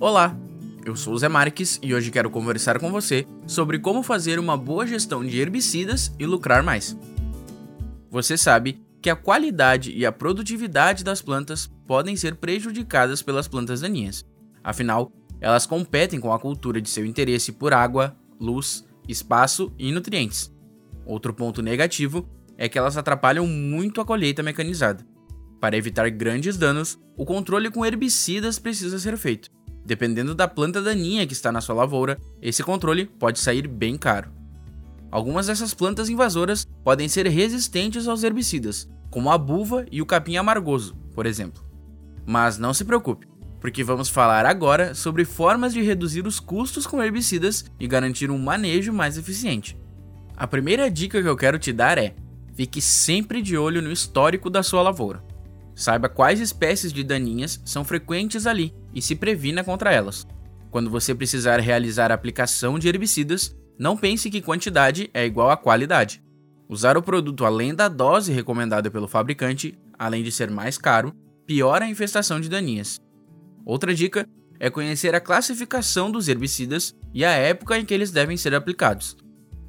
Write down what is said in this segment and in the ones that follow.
Olá, eu sou o Zé Marques e hoje quero conversar com você sobre como fazer uma boa gestão de herbicidas e lucrar mais. Você sabe que a qualidade e a produtividade das plantas podem ser prejudicadas pelas plantas daninhas. Afinal, elas competem com a cultura de seu interesse por água, luz, espaço e nutrientes. Outro ponto negativo é que elas atrapalham muito a colheita mecanizada. Para evitar grandes danos, o controle com herbicidas precisa ser feito. Dependendo da planta daninha que está na sua lavoura, esse controle pode sair bem caro. Algumas dessas plantas invasoras podem ser resistentes aos herbicidas, como a buva e o capim amargoso, por exemplo. Mas não se preocupe, porque vamos falar agora sobre formas de reduzir os custos com herbicidas e garantir um manejo mais eficiente. A primeira dica que eu quero te dar é: fique sempre de olho no histórico da sua lavoura. Saiba quais espécies de daninhas são frequentes ali e se previna contra elas. Quando você precisar realizar a aplicação de herbicidas, não pense que quantidade é igual a qualidade. Usar o produto além da dose recomendada pelo fabricante, além de ser mais caro, piora a infestação de daninhas. Outra dica é conhecer a classificação dos herbicidas e a época em que eles devem ser aplicados.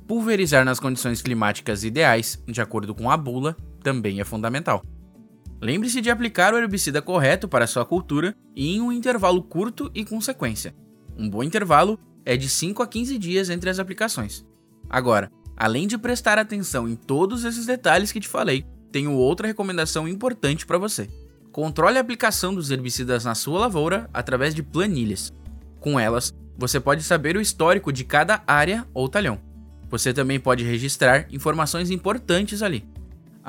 Pulverizar nas condições climáticas ideais, de acordo com a bula, também é fundamental. Lembre-se de aplicar o herbicida correto para sua cultura e em um intervalo curto e com sequência. Um bom intervalo é de 5 a 15 dias entre as aplicações. Agora, além de prestar atenção em todos esses detalhes que te falei, tenho outra recomendação importante para você. Controle a aplicação dos herbicidas na sua lavoura através de planilhas. Com elas, você pode saber o histórico de cada área ou talhão. Você também pode registrar informações importantes ali.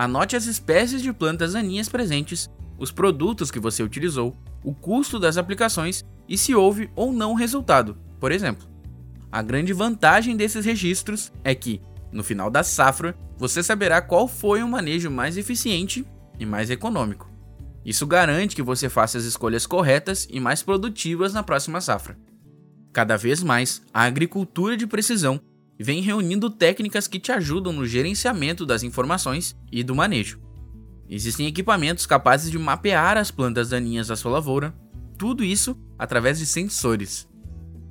Anote as espécies de plantas daninhas presentes, os produtos que você utilizou, o custo das aplicações e se houve ou não resultado, por exemplo. A grande vantagem desses registros é que, no final da safra, você saberá qual foi o manejo mais eficiente e mais econômico. Isso garante que você faça as escolhas corretas e mais produtivas na próxima safra. Cada vez mais, a agricultura de precisão vem reunindo técnicas que te ajudam no gerenciamento das informações e do manejo. Existem equipamentos capazes de mapear as plantas daninhas da sua lavoura, tudo isso através de sensores.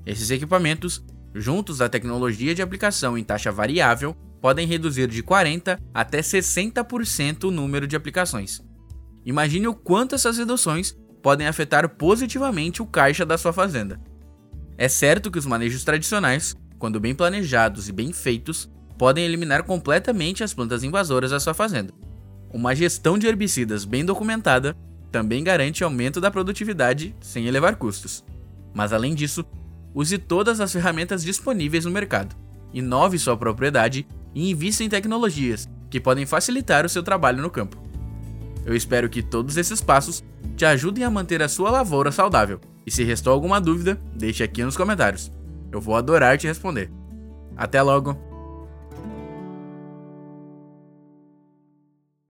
Esses equipamentos, juntos à tecnologia de aplicação em taxa variável, podem reduzir de 40 até 60% o número de aplicações. Imagine o quanto essas reduções podem afetar positivamente o caixa da sua fazenda. É certo que os manejos tradicionais quando bem planejados e bem feitos, podem eliminar completamente as plantas invasoras da sua fazenda. Uma gestão de herbicidas bem documentada também garante aumento da produtividade sem elevar custos. Mas além disso, use todas as ferramentas disponíveis no mercado, inove sua propriedade e invista em tecnologias que podem facilitar o seu trabalho no campo. Eu espero que todos esses passos te ajudem a manter a sua lavoura saudável. E se restou alguma dúvida, deixe aqui nos comentários. Eu vou adorar te responder. Até logo!